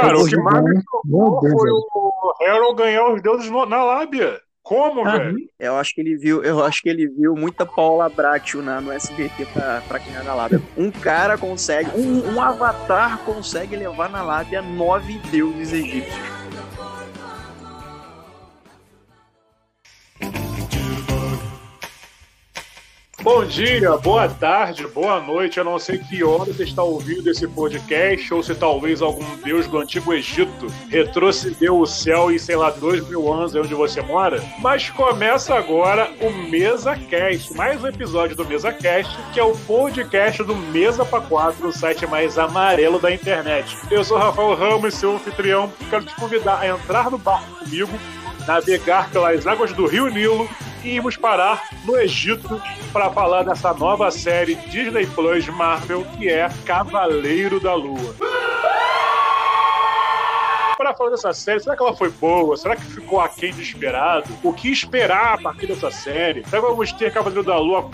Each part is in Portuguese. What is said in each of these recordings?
Cara, o que mais me chocou foi o Harold ganhar os deuses na lábia. Como, ah, velho? Eu acho que ele viu, eu acho que ele viu muita Paula Bracho na, no SBT pra, pra ganhar na lábia. Um cara consegue, um, um avatar consegue levar na lábia nove deuses egípcios. Bom dia, boa tarde, boa noite. Eu não sei que hora você está ouvindo esse podcast, ou se talvez algum deus do antigo Egito retrocedeu o céu e, sei lá, dois mil anos é onde você mora. Mas começa agora o Mesa Cast, mais um episódio do Mesa Cast, que é o podcast do Mesa para Quatro, o site mais amarelo da internet. Eu sou Rafael Ramos, seu anfitrião. Quero te convidar a entrar no barco comigo, navegar pelas águas do Rio Nilo e irmos parar no Egito para falar dessa nova série Disney Plus Marvel que é Cavaleiro da Lua. Para falar dessa série, será que ela foi boa? Será que ficou aquém do esperado? O que esperar a partir dessa série? Será que vamos ter Cavaleiro da Lua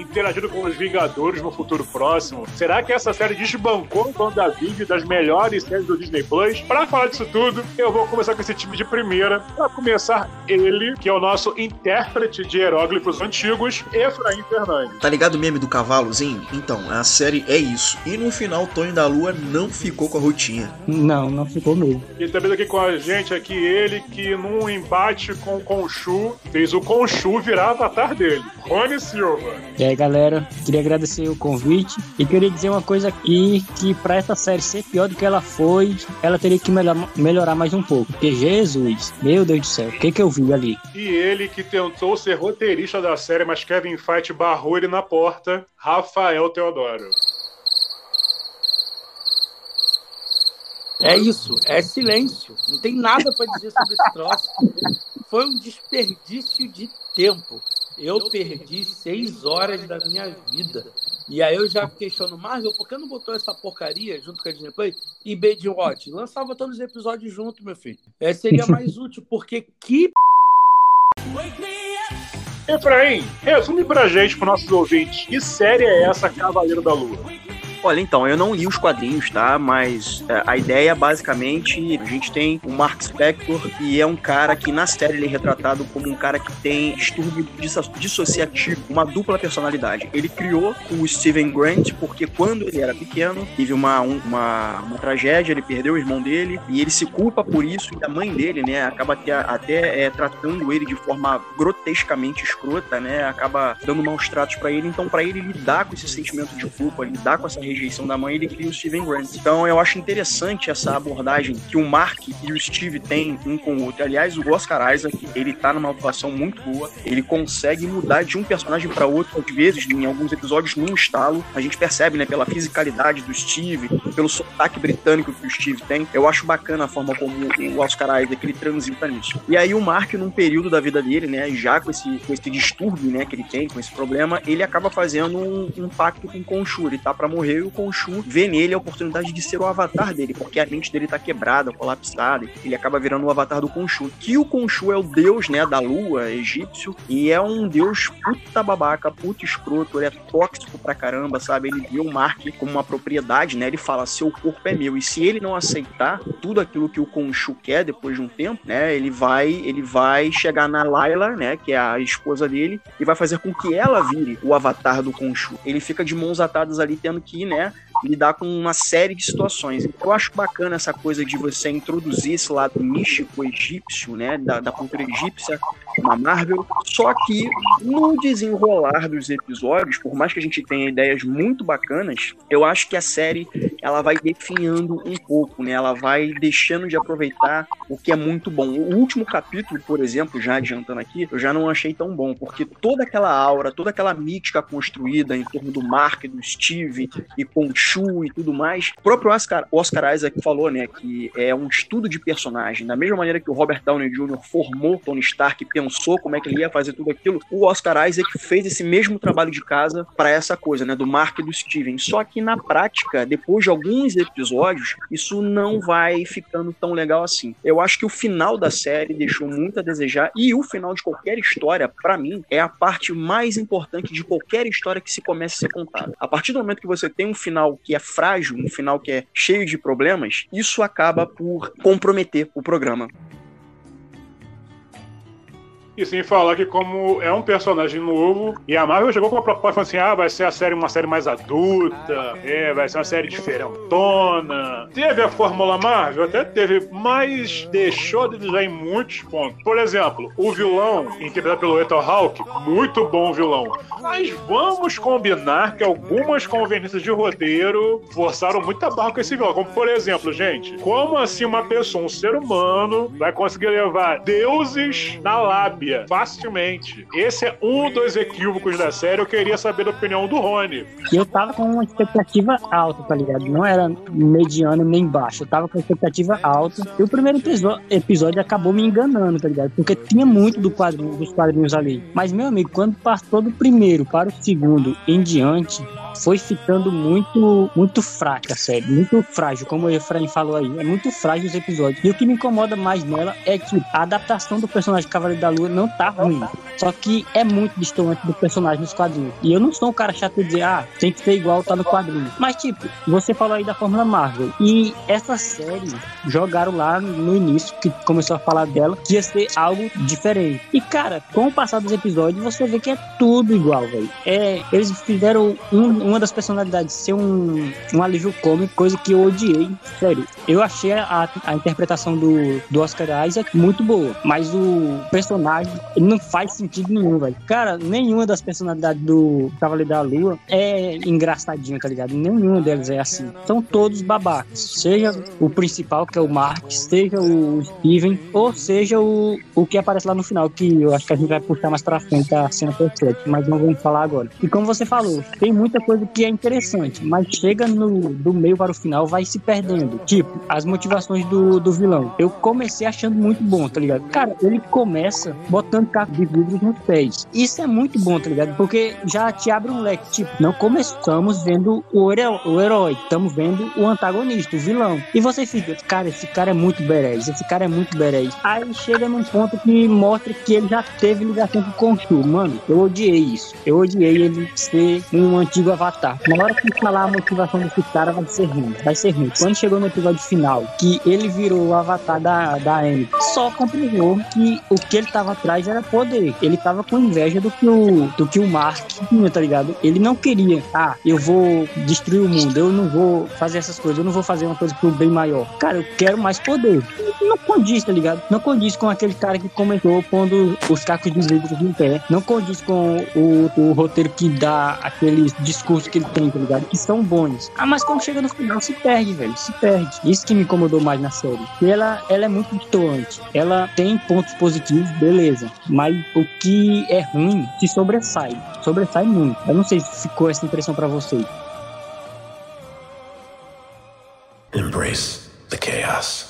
interagindo com os Vingadores no futuro próximo? Será que essa série desbancou o WandaVision das melhores séries do Disney Plus? Para falar disso tudo, eu vou começar com esse time de primeira. Para começar, ele, que é o nosso intérprete de hieróglifos antigos, Efraim Fernandes. Tá ligado o meme do cavalozinho? Então, a série é isso. E no final, Tony da Lua não ficou com a rotinha. Não, não ficou mesmo. E também aqui com a gente aqui, ele que num embate com o Conchu, fez o Conchu virar avatar dele. Rony Silva. É aí, galera, queria agradecer o convite e queria dizer uma coisa aqui, que para essa série ser pior do que ela foi, ela teria que melhor, melhorar mais um pouco. Porque Jesus, meu Deus do céu, o que que eu vi ali? E ele que tentou ser roteirista da série, mas Kevin Feige barrou ele na porta, Rafael Teodoro. É isso, é silêncio. Não tem nada para dizer sobre esse troço. Foi um desperdício de tempo. Eu perdi seis horas da minha vida. E aí eu já questiono, Marvel, por que não botou essa porcaria junto com a Disney Play e Bade Watch? Lançava todos os episódios junto, meu filho. É, seria mais útil, porque que Efraim, resume pra gente, pros nossos ouvintes, que série é essa Cavaleiro da Lua? Olha, então, eu não li os quadrinhos, tá? Mas é, a ideia, basicamente, a gente tem o Mark Spector, que é um cara que na série ele é retratado como um cara que tem distúrbio dissociativo, uma dupla personalidade. Ele criou o Steven Grant porque quando ele era pequeno, teve uma, um, uma, uma tragédia, ele perdeu o irmão dele e ele se culpa por isso e a mãe dele, né, acaba até, até é, tratando ele de forma grotescamente escrota, né, acaba dando maus tratos para ele. Então, para ele lidar com esse sentimento de culpa, lidar com essa rejeição da mãe, ele cria o Steven Grant. Então eu acho interessante essa abordagem que o Mark e o Steve têm um com o outro. Aliás, o Oscar Isaac, ele tá numa atuação muito boa, ele consegue mudar de um personagem para outro, às vezes, em alguns episódios, num estalo. A gente percebe, né, pela fisicalidade do Steve, pelo sotaque britânico que o Steve tem. Eu acho bacana a forma como o Oscar Isaac ele transita nisso. E aí o Mark, num período da vida dele, né, já com esse, com esse distúrbio, né, que ele tem, com esse problema, ele acaba fazendo um, um pacto com o Conchu. Ele tá para morrer e o Khonshu vê nele a oportunidade de ser o avatar dele, porque a mente dele tá quebrada, colapsada, ele acaba virando o avatar do Khonshu. Que o Khonshu é o deus, né, da lua egípcio, e é um deus puta babaca, puta escroto, ele é tóxico pra caramba, sabe? Ele viu o Mark como uma propriedade, né? Ele fala, seu corpo é meu, e se ele não aceitar tudo aquilo que o Khonshu quer depois de um tempo, né, ele vai, ele vai chegar na Layla, né, que é a esposa dele, e vai fazer com que ela vire o avatar do Khonshu. Ele fica de mãos atadas ali, tendo que, né, lidar com uma série de situações. Então, eu acho bacana essa coisa de você introduzir esse lado místico egípcio, né, da, da cultura egípcia na Marvel, só que no desenrolar dos episódios, por mais que a gente tenha ideias muito bacanas, eu acho que a série ela vai definhando um pouco, né? Ela vai deixando de aproveitar o que é muito bom. O último capítulo, por exemplo, já adiantando aqui, eu já não achei tão bom, porque toda aquela aura, toda aquela mítica construída em torno do Mark, do Steve e com E tudo mais. O próprio Oscar, Oscar Isaac falou, né, que é um estudo de personagem. Da mesma maneira que o Robert Downey Jr. formou Tony Stark pensou como é que ele ia fazer tudo aquilo, o Oscar Isaac fez esse mesmo trabalho de casa para essa coisa, né, do Mark e do Steven. Só que na prática, depois de alguns episódios, isso não vai ficando tão legal assim. Eu acho que o final da série deixou muito a desejar e o final de qualquer história, para mim, é a parte mais importante de qualquer história que se comece a ser contada. A partir do momento que você tem um final que é frágil, um final que é cheio de problemas, isso acaba por comprometer o programa. E sem falar que, como é um personagem novo, e a Marvel chegou com a proposta assim: ah, vai ser a série uma série mais adulta, é, vai ser uma série diferentona. Teve a Fórmula Marvel, até teve, mas deixou de desenhar em muitos pontos. Por exemplo, o vilão, interpretado pelo Ethan Hawke, muito bom vilão. Mas vamos combinar que algumas conveniências de roteiro forçaram muita barra com esse vilão. Como, por exemplo, gente, como assim uma pessoa, um ser humano, vai conseguir levar deuses na lábia? Facilmente. Esse é um dos equívocos da série. Eu queria saber a opinião do Rony. Eu tava com uma expectativa alta, tá ligado? Não era mediano nem baixo. Eu tava com uma expectativa alta. E o primeiro episódio acabou me enganando, tá ligado? Porque tinha muito do quadrinho, dos quadrinhos ali. Mas, meu amigo, quando passou do primeiro para o segundo em diante, foi ficando muito, muito fraca a série, muito frágil, como o Efraim falou aí, é muito frágil os episódios. E o que me incomoda mais nela é que a adaptação do personagem Cavaleiro da Lua não tá ruim, só que é muito distante do personagem nos quadrinhos. E eu não sou um cara chato de dizer, ah, tem que ser igual tá no quadrinho. Mas, tipo, você falou aí da Fórmula Marvel, e essa série jogaram lá no início, que começou a falar dela, que ia ser algo diferente. E, cara, com o passar dos episódios, você vê que é tudo igual, velho. É, eles fizeram um, uma das personalidades ser um, um alívio cômico, coisa que eu odiei. Sério, eu achei a, a interpretação do, do Oscar Isaac muito boa, mas o personagem não faz sentido nenhum, velho. Cara, nenhuma das personalidades do Cavaleiro da Lua é engraçadinho, tá ligado? Nenhuma delas é assim. São todos babacas. Seja o principal, que é o Mark, seja o Steven, ou seja o, o que aparece lá no final, que eu acho que a gente vai puxar mais pra frente a cena perfeita, mas não vamos falar agora. E como você falou, tem muita coisa que é interessante, mas chega no do meio para o final, vai se perdendo. Tipo, as motivações do, do vilão. Eu comecei achando muito bom, tá ligado? Cara, ele começa botando caco de vidro nos pés. Isso é muito bom, tá ligado? Porque já te abre um leque. Tipo, não começamos vendo o, herói, o herói estamos vendo o antagonista, o vilão. E você fica, cara, esse cara é muito berés, esse cara é muito berés. Aí chega num ponto que mostra que ele já teve ligação com o Khonshu. Mano, eu odiei isso. Eu odiei ele ser um antigo avatar. Na hora que falar a motivação desse cara, vai ser ruim. Vai ser ruim. Quando chegou no episódio final, que ele virou o avatar da, da Amy, só comprovou que o que ele tava atrás era poder. Ele tava com inveja do que o, do que o Mark tinha, tá ligado? Ele não queria, ah, eu vou destruir o mundo, eu não vou fazer essas coisas, eu não vou fazer uma coisa pro bem maior. Cara, eu quero mais poder. Não condiz, tá ligado? Não condiz com aquele cara que comentou pondo os cacos de vidro no pé. Não condiz com o, o roteiro que dá aqueles discursos que ele tem, tá ligado? Que são bons. Ah, mas quando chega no final se perde, velho. Se perde. Isso que me incomodou mais na série. E ela, ela é muito distoante. Ela tem pontos positivos, beleza. Mas o que é ruim se sobressai. Sobressai muito. Eu não sei se ficou essa impressão para vocês. Embrace the chaos.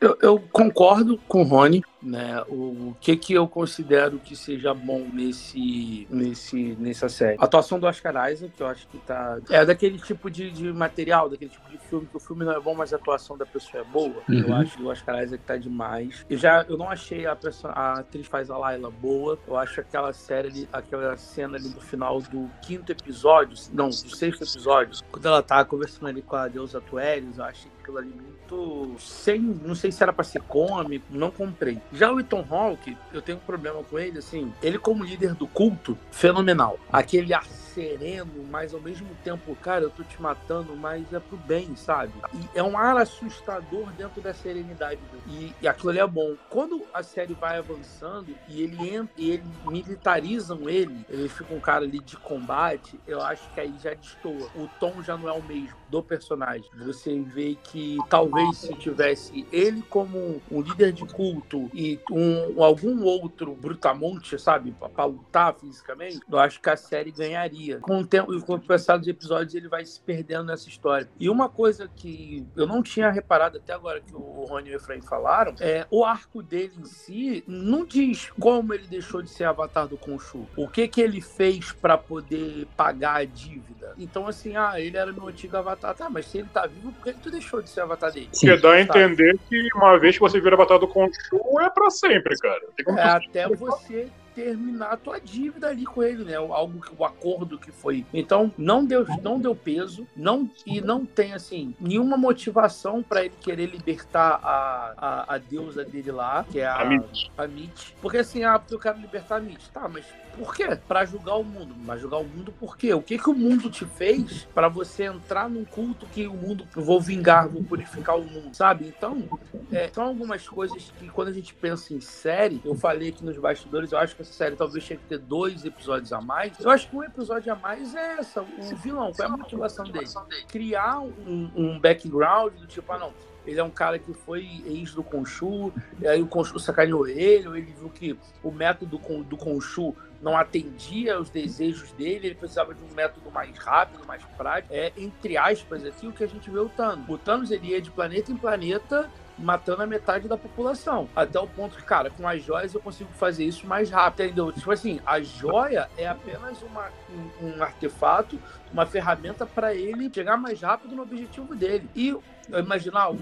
Eu, eu, concordo com o Rony né? O que que eu considero que seja bom nesse, nesse, nessa série? A atuação do Oscar Isaac, que eu acho que tá... É daquele tipo de, de material, daquele tipo de filme, que o filme não é bom, mas a atuação da pessoa é boa. Uhum. Eu acho que o Oscar Isaac tá demais. Eu já, eu não achei a, pessoa, a atriz faz a Laila boa. Eu acho aquela série ali, aquela cena ali no final do quinto episódio, não, do sexto episódio, quando ela tá conversando ali com a deusa Tuelis, eu achei aquilo ali muito sem, não sei se era para ser cômico, não comprei. Já o Ethan Hawke, eu tenho um problema com ele, assim, ele como líder do culto, fenomenal. Aquele ar sereno, mas ao mesmo tempo, cara, eu tô te matando, mas é pro bem, sabe? E é um ar assustador dentro da serenidade. E, e aquilo ali é bom. Quando a série vai avançando e ele entra, e ele militarizam ele, ele fica um cara ali de combate, eu acho que aí já destoa. O tom já não é o mesmo do personagem. Você vê que talvez se tivesse ele como um líder de culto e um, algum outro brutamonte, sabe, para lutar fisicamente, eu acho que a série ganharia. Com o tempo, com o passar dos episódios, ele vai se perdendo nessa história. E uma coisa que eu não tinha reparado até agora que o Rony e o Efraim falaram, é o arco dele em si não diz como ele deixou de ser avatar do Khonshu. O que que ele fez para poder pagar a dívida. Então, assim, ah, ele era meu antigo avatar. Tá, mas se ele tá vivo, por que tu deixou de ser avatar dele? Porque dá a entender que uma vez que você vira avatar do Khonshu, é pra sempre, cara. É até você terminar a tua dívida ali com ele, né? Algo que o acordo que foi. Então, não deu, não deu peso, não e não tem assim nenhuma motivação para ele querer libertar a, a, a, deusa dele lá, que é a, a Mitch. Porque assim, ah, eu quero libertar a Mitch. Tá, mas por quê? Para julgar o mundo. Mas julgar o mundo por quê? O que que o mundo te fez para você entrar num culto que o mundo vou vingar, vou purificar o mundo, sabe? Então, é, são algumas coisas que quando a gente pensa em série, eu falei aqui nos bastidores, eu acho que essa série talvez tinha que ter dois episódios a mais. Eu acho que um episódio a mais é essa, o vilão, qual é a motivação dele? Criar um, um background do tipo, ah não, ele é um cara que foi ex do Conchu, aí o Conchu sacaneou ele, ou ele viu que o método do Conchu não atendia aos desejos dele, ele precisava de um método mais rápido, mais prático. É, entre aspas, aqui o que a gente vê o Thanos. O Thanos ele ia de planeta em planeta matando a metade da população. Até o ponto que, cara, com as joias eu consigo fazer isso mais rápido, entendeu? Tipo assim, a joia é apenas uma, um, um artefato, uma ferramenta para ele chegar mais rápido no objetivo dele. E imaginar o,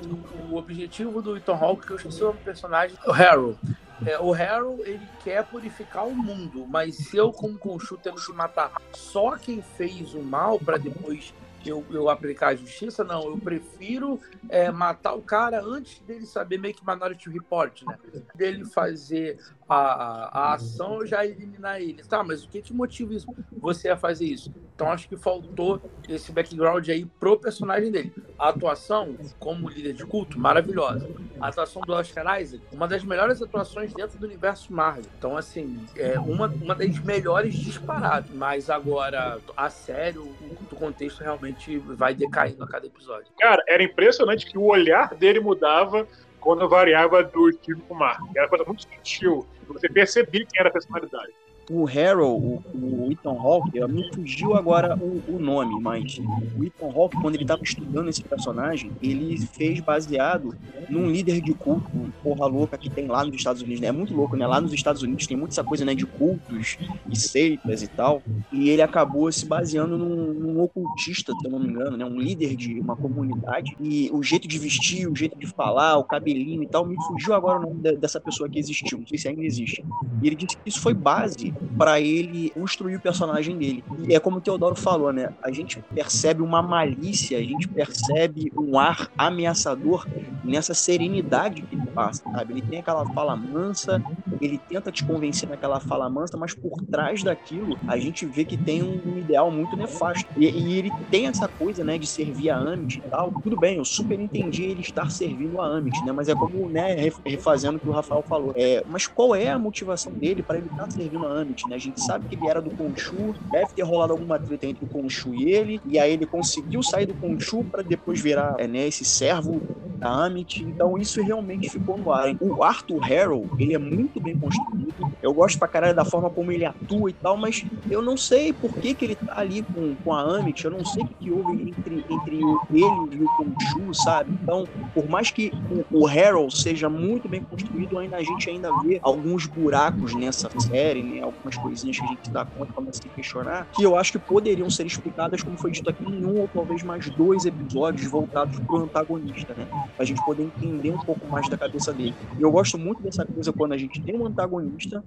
o objetivo do Ethan Hawke, que eu esqueci o personagem, o Harold. É, o Harold, ele quer purificar o mundo, mas se eu, como Khonshu, tendo que matar só quem fez o mal para depois eu, eu aplicar a justiça, não. Eu prefiro é, matar o cara antes dele saber meio que Minority Report, né? Dele fazer a, a ação, já eliminar ele. Tá, mas o que te motiva isso? você a fazer isso? Então acho que faltou esse background aí pro personagem dele. A atuação, como líder de culto, maravilhosa. A atuação do Oscar Isaac, uma das melhores atuações dentro do universo Marvel. Então, assim, é uma, uma das melhores disparadas. Mas agora, a sério, o, o contexto realmente vai decaindo a cada episódio. Cara, era impressionante que o olhar dele mudava quando variava do Steve pro Mark. Era coisa muito sutil. Você percebia quem era a personalidade o Harold, o, o Ethan Hawke, me fugiu agora o, o, nome, mas o Ethan Hawke, quando ele estava estudando esse personagem, ele fez baseado num líder de culto, porra louca, que tem lá nos Estados Unidos, né? É muito louco, né? Lá nos Estados Unidos tem muito essa coisa, né, de cultos e seitas e tal, e ele acabou se baseando num, num ocultista, se eu não me engano, né? Um líder de uma comunidade, e o jeito de vestir, o jeito de falar, o cabelinho e tal, me fugiu agora o nome dessa pessoa que existiu, não sei se ainda existe. E ele disse que isso foi base para ele construir o personagem dele. E é como o Teodoro falou, né? A gente percebe uma malícia, a gente percebe um ar ameaçador nessa serenidade que ele passa, sabe? Ele tem aquela fala mansa, ele tenta te convencer naquela fala mansa, mas por trás daquilo a gente vê que tem um ideal muito nefasto. E, e ele tem essa coisa, né, de servir a Amit e tal. Tudo bem, eu super entendi ele estar servindo a Amit, né? Mas é como, né, refazendo o que o Rafael falou. É, mas qual é a motivação dele para ele estar servindo a Amit? Né? A gente sabe que ele era do Conchu, deve ter rolado alguma treta entre o Conchu e ele, e aí ele conseguiu sair do Conchu para depois virar é, né, esse servo da Amit. Então isso realmente ficou no ar. O Arthur Harrow, ele é muito bem construído. Eu gosto pra caralho da forma como ele atua e tal, mas eu não sei por que, que ele tá ali com, com a Amit, eu não sei o que, que houve entre, entre ele e o Conchu, sabe? Então, por mais que o, o Harrow seja muito bem construído, ainda a gente ainda vê alguns buracos nessa série, né? Algumas coisinhas que a gente dá conta, começa a questionar, que eu acho que poderiam ser explicadas, como foi dito aqui, em um ou talvez mais dois episódios voltados pro antagonista, né? Pra gente poder entender um pouco mais da cabeça dele. E eu gosto muito dessa coisa quando a gente tem um antagonista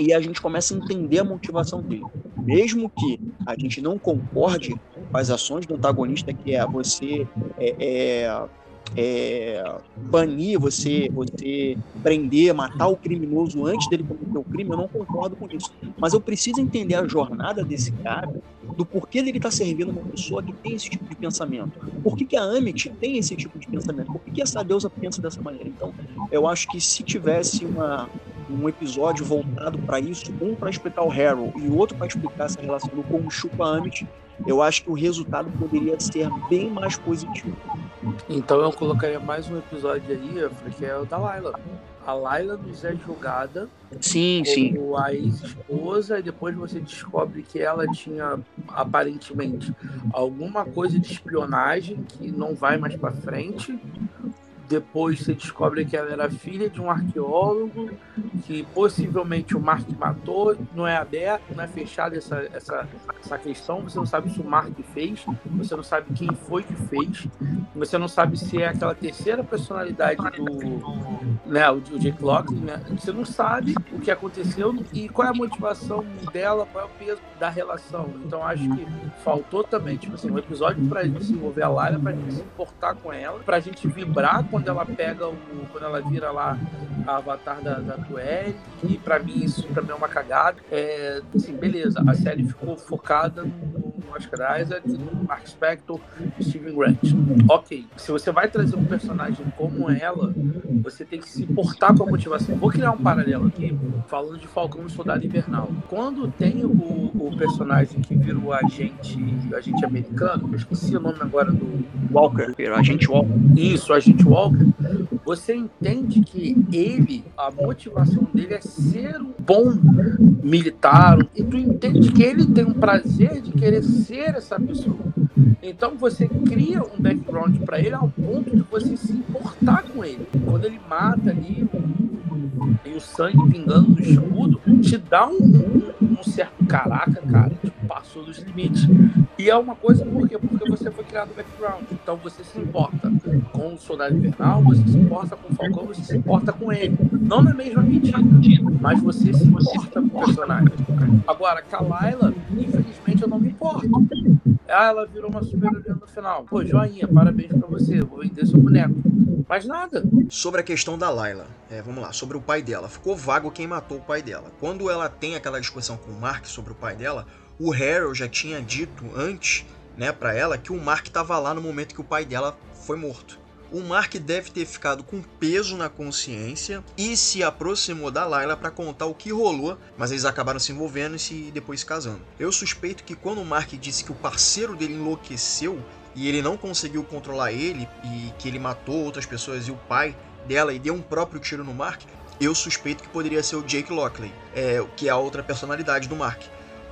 e a gente começa a entender a motivação dele. Mesmo que a gente não concorde com as ações do antagonista, que é você é, é é, banir, você, você prender, matar o criminoso antes dele cometer o crime, eu não concordo com isso. Mas eu preciso entender a jornada desse cara, do porquê ele está servindo uma pessoa que tem esse tipo de pensamento. Por que, que a Amit tem esse tipo de pensamento? Por que, que essa deusa pensa dessa maneira? Então, eu acho que se tivesse uma, um episódio voltado para isso, um para explicar o Harold e outro para explicar essa relação do Khonshu com a Amit, eu acho que o resultado poderia ser bem mais positivo. Então eu colocaria mais um episódio aí, que é o da Laila. A Laila nos é julgada sim, sim. a ex-esposa e depois você descobre que ela tinha aparentemente alguma coisa de espionagem que não vai mais para frente depois você descobre que ela era filha de um arqueólogo, que possivelmente o Mark matou. Não é aberto, não é fechado essa, essa, essa questão. Você não sabe se o Mark fez, você não sabe quem foi que fez, você não sabe se é aquela terceira personalidade do, né, o, o Jake né, você não sabe o que aconteceu e qual é a motivação dela, qual é o peso da relação. Então acho que faltou também, tipo assim, um episódio pra gente se envolver a Lara, pra gente se importar com ela, pra gente vibrar quando ela pega o. quando ela vira lá a avatar da, da e pra mim isso também é uma cagada. É, assim, beleza, a série ficou focada no Oscar Isaac, Mark Spector, Steven Grant. Ok, se você vai trazer um personagem como ela, você tem que se importar com a motivação. Vou criar um paralelo aqui, falando de Falcão e Soldado Invernal. Quando tem o, o personagem que vira o agente, agente americano, eu esqueci o nome agora do. Walker, agente Walker. Isso, agente Walker. Você entende que ele, a motivação dele é ser um bom militar, e tu entende que ele tem um prazer de querer ser essa pessoa. Então você cria um background para ele ao ponto de você se importar com ele. Quando ele mata ali e o sangue pingando no escudo, te dá um, um, um certo caraca, cara, tipo, passou dos limites. E é uma coisa por quê? Porque você foi criado background. Então você se importa com o Soldado Invernal, você se importa com o Falcão, você se importa com ele. Não na mesma medida, mas você se importa com o personagem. Agora, com a Eu não me importo. Ah, ela virou uma super no final. Pô, joinha, parabéns pra você, vou vender seu boneco. Mas nada. Sobre a questão da Layla, é, vamos lá, sobre o pai dela. Ficou vago quem matou o pai dela. Quando ela tem aquela discussão com o Mark sobre o pai dela, o Harold já tinha dito antes, né, para ela que o Mark estava lá no momento que o pai dela foi morto. O Mark deve ter ficado com peso na consciência e se aproximou da Layla para contar o que rolou, mas eles acabaram se envolvendo e se depois casando. Eu suspeito que quando o Mark disse que o parceiro dele enlouqueceu e ele não conseguiu controlar ele e que ele matou outras pessoas e o pai dela e deu um próprio tiro no Mark, eu suspeito que poderia ser o Jake Lockley, é, que é a outra personalidade do Mark.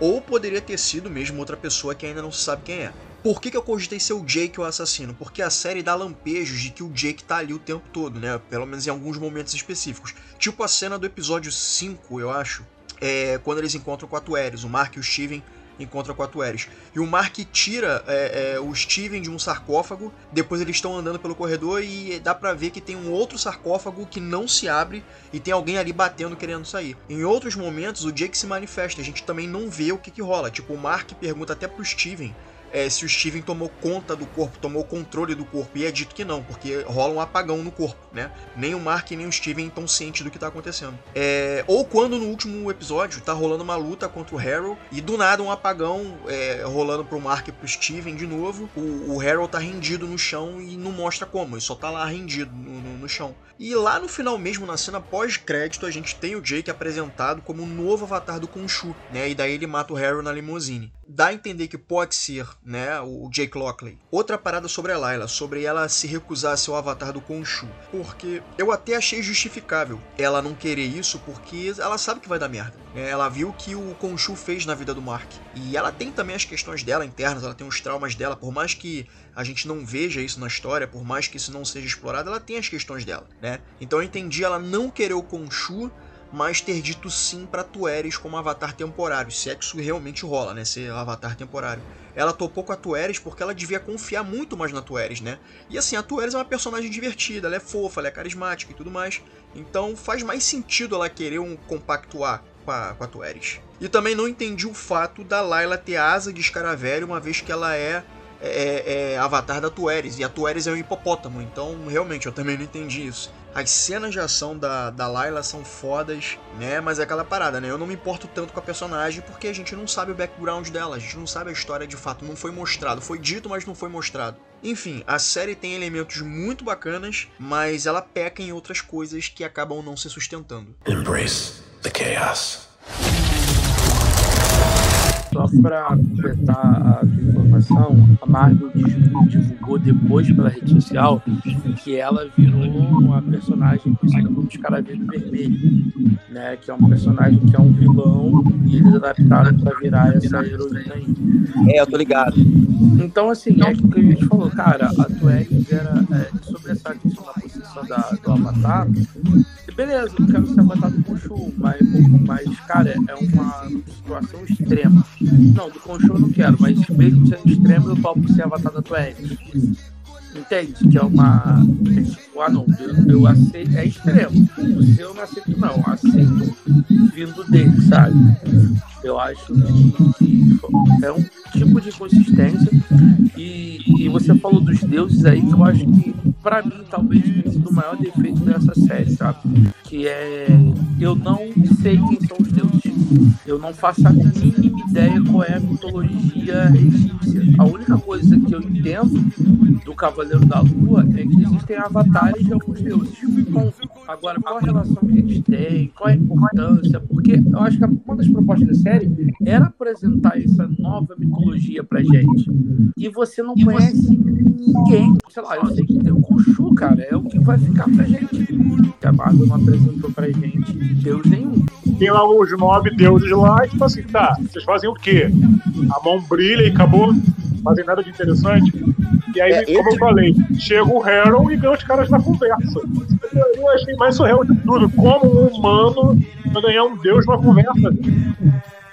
Ou poderia ter sido mesmo outra pessoa que ainda não se sabe quem é. Por que, que eu cogitei ser o Jake o assassino? Porque a série dá lampejos de que o Jake tá ali o tempo todo, né? Pelo menos em alguns momentos específicos. Tipo a cena do episódio 5, eu acho. É quando eles encontram com a Tueres, o Mark e o Steven encontra com a Tueres. E o Mark tira é, é, o Steven de um sarcófago, depois eles estão andando pelo corredor e dá pra ver que tem um outro sarcófago que não se abre e tem alguém ali batendo querendo sair. Em outros momentos o Jake se manifesta, a gente também não vê o que, que rola. Tipo, o Mark pergunta até pro Steven é, se o Steven tomou conta do corpo, tomou controle do corpo. E é dito que não, porque rola um apagão no corpo, né? Nem o Mark nem o Steven estão cientes do que tá acontecendo. É, ou quando no último episódio tá rolando uma luta contra o Harold e do nada um apagão é, rolando pro Mark e pro Steven de novo. O, o Harold tá rendido no chão e não mostra como, ele só tá lá rendido no, no, no chão. E lá no final mesmo, na cena pós-crédito, a gente tem o Jake apresentado como o novo avatar do Khonshu, né? E daí ele mata o Harold na limusine. Dá a entender que pode ser né, o Jake Lockley. Outra parada sobre a Layla, sobre ela se recusar a ser o avatar do Khonshu, porque eu até achei justificável ela não querer isso, porque ela sabe que vai dar merda. Né? Ela viu o que o Khonshu fez na vida do Mark. E ela tem também as questões dela internas, ela tem os traumas dela, por mais que a gente não veja isso na história, por mais que isso não seja explorado, ela tem as questões dela, né? Então eu entendi ela não querer o Khonshu, mas ter dito sim para Tueres como avatar temporário, se é que isso realmente rola, né, ser avatar temporário. Ela topou com a Tueres porque ela devia confiar muito mais na Tueres, né? E assim, a Tueres é uma personagem divertida, ela é fofa, ela é carismática e tudo mais. Então faz mais sentido ela querer um compactuar com a, com a Tueres. E também não entendi o fato da Layla ter asa de escaravelho, uma vez que ela é é, é, avatar da Tueres, e a Tueres é um hipopótamo, então realmente eu também não entendi isso. As cenas de ação da, da Layla são fodas, né? Mas é aquela parada, né? Eu não me importo tanto com a personagem porque a gente não sabe o background dela, a gente não sabe a história de fato, não foi mostrado. Foi dito, mas não foi mostrado. Enfim, a série tem elementos muito bacanas, mas ela peca em outras coisas que acabam não se sustentando. Embrace the chaos. Só para completar a informação, a Marvel divulgou depois pela rede social que ela virou uma personagem conhecida como Escaravelho Vermelho, né? Que é um personagem que é um vilão e eles adaptaram para virar essa heroína aí. É, eu tô ligado. Então, assim, é o que a gente falou, cara, a Tuelis era é, sobre essa questão da posição da, do Avatar beleza, eu quero ser avatar do Conchu, mas, mas, cara, é uma situação extrema. Não, do Conchu eu não quero, mas mesmo sendo extremo, eu topo ser avatar da Twitch. Entende? Que é uma. É tipo, ah, não, eu, eu aceito. É extremo. O seu eu não aceito, não. Eu aceito vindo dele, sabe? Eu acho que é um tipo de consistência. E, e você falou dos deuses aí, que eu acho que, pra mim, talvez tenha sido o maior defeito dessa série, sabe? Que é. Eu não sei quem são os deuses. Eu não faço a mínima ideia qual é a mitologia egípcia. A única coisa que eu entendo do Cavaleiro da Lua é que existem avatares de alguns deuses. Agora, qual a relação que eles têm? Qual a importância? Porque eu acho que uma das propostas da série era apresentar essa nova mitologia pra gente. E você não conhece ninguém. Sei lá, eu sei que tem o Khonshu, cara. É o que vai ficar pra gente. Que a Marvel não apresentou pra gente Deus nenhum tem lá os nove deuses lá, e tipo assim, tá, vocês fazem o quê? A mão brilha e acabou, fazem nada de interessante. E aí, é, como eu falei, chega o Harold e ganha os caras na conversa. Eu achei mais surreal de tudo. Como um humano ganhar um deus na conversa.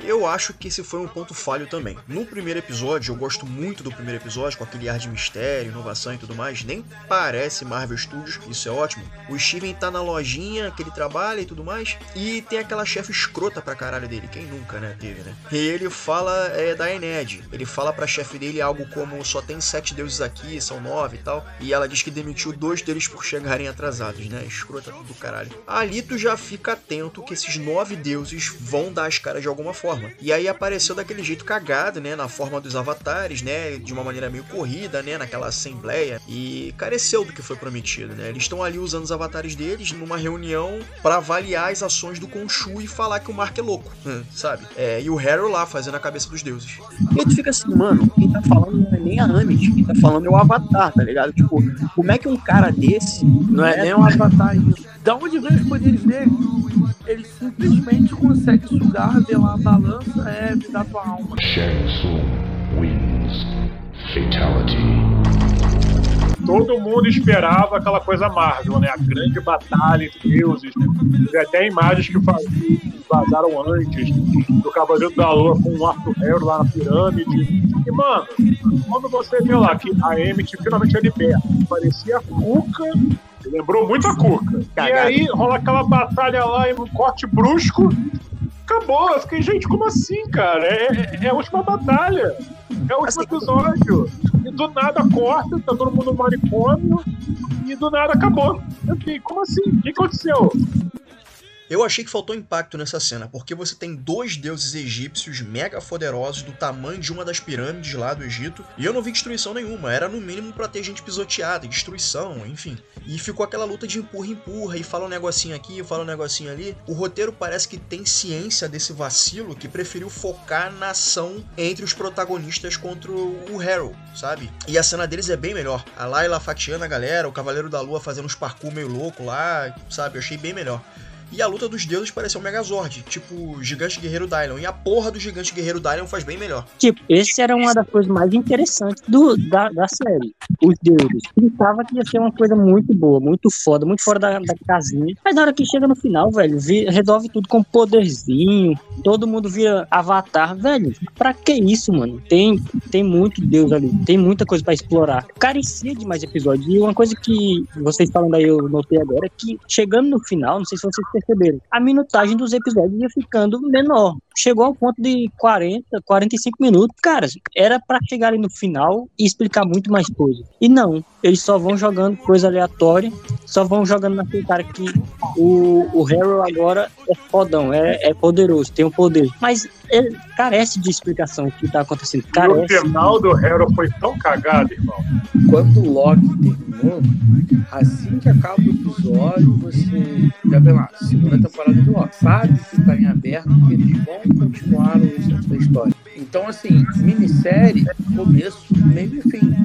Eu acho que esse foi um ponto falho também. No primeiro episódio, eu gosto muito do primeiro episódio, com aquele ar de mistério, inovação e tudo mais. Nem parece Marvel Studios, isso é ótimo. O Steven tá na lojinha que ele trabalha e tudo mais. E tem aquela chefe escrota pra caralho dele. Quem nunca, né? Teve, né? E ele fala é, da Ened. Ele fala pra chefe dele algo como: só tem sete deuses aqui, são nove e tal. E ela diz que demitiu dois deles por chegarem atrasados, né? Escrota do caralho. Ali tu já fica atento que esses nove deuses vão dar as caras de alguma forma forma. E aí apareceu daquele jeito cagado, né? Na forma dos avatares, né? De uma maneira meio corrida, né? Naquela assembleia. E careceu do que foi prometido, né? Eles estão ali usando os avatares deles numa reunião para avaliar as ações do Khonshu e falar que o Mark é louco, sabe? É, e o Harrow lá fazendo a cabeça dos deuses. E tu fica assim, mano, quem tá falando não é nem a Amit, quem tá falando é o Avatar, tá ligado? Tipo, como é que um cara desse. Não é, é nem um Avatar isso. Da onde vem os poderes dele? Ele simplesmente consegue sugar, ver lá a balança, é me dar tua alma. Shang Tsung wins. Fatality. Todo mundo esperava aquela coisa Marvel, né? A grande batalha entre deuses. Teve até imagens que vazaram antes do Cavaleiro da Lua com o Arthur Harrow lá na pirâmide. E, mano, quando você vê lá que a Emmett finalmente é liberta, parecia a Cuca Lembrou muito a Cuca. E aí rola aquela batalha lá em um corte brusco. Acabou. Eu fiquei, gente, como assim, cara? É, é, a última batalha. É o último assim, episódio. E do nada corta, tá todo mundo manicômio. E do nada acabou. Eu fiquei, como assim? O que aconteceu? Eu achei que faltou impacto nessa cena, porque você tem dois deuses egípcios mega poderosos do tamanho de uma das pirâmides lá do Egito, e eu não vi destruição nenhuma, era no mínimo para ter gente pisoteada, destruição, enfim. E ficou aquela luta de empurra-empurra, e fala um negocinho aqui, fala um negocinho ali. O roteiro parece que tem ciência desse vacilo que preferiu focar na ação entre os protagonistas contra o Harold, sabe? E a cena deles é bem melhor. A Layla fatiando a galera, o Cavaleiro da Lua fazendo uns parkour meio louco lá, sabe? Eu achei bem melhor. E a luta dos deuses pareceu um Megazord, tipo Gigante Guerreiro Dylan. E a porra do Gigante Guerreiro Dylan faz bem melhor. Tipo, esse era uma das coisas mais interessantes do, da, da série. Os deuses. Pensava que ia ser uma coisa muito boa, muito foda, muito fora da, da casinha. Mas na hora que chega no final, velho, vi, resolve tudo com poderzinho. Todo mundo vira avatar, velho. Pra que isso, mano? Tem, tem muito deus ali. Tem muita coisa pra explorar. Carecia de mais episódios. E uma coisa que vocês falando aí, eu notei agora, é que chegando no final, não sei se vocês perceberam, a minutagem dos episódios ia ficando menor. Chegou ao ponto de 40, 45 minutos. Cara, era para chegar ali no final e explicar muito mais coisa. E não, eles só vão jogando coisa aleatória, só vão jogando naquele cara que o, o Harold agora é fodão, é, é poderoso, tem um poder. Mas ele carece de explicação o que tá acontecendo. Carece. E o final do Harold foi tão cagado, irmão. Quando o Loki terminou, assim que acaba o episódio, você já vê lá, segunda temporada do Loki. Sabe que tá em aberto, que eles vão continuar o resto da história. Então, assim, minissérie, começo, meio e fim.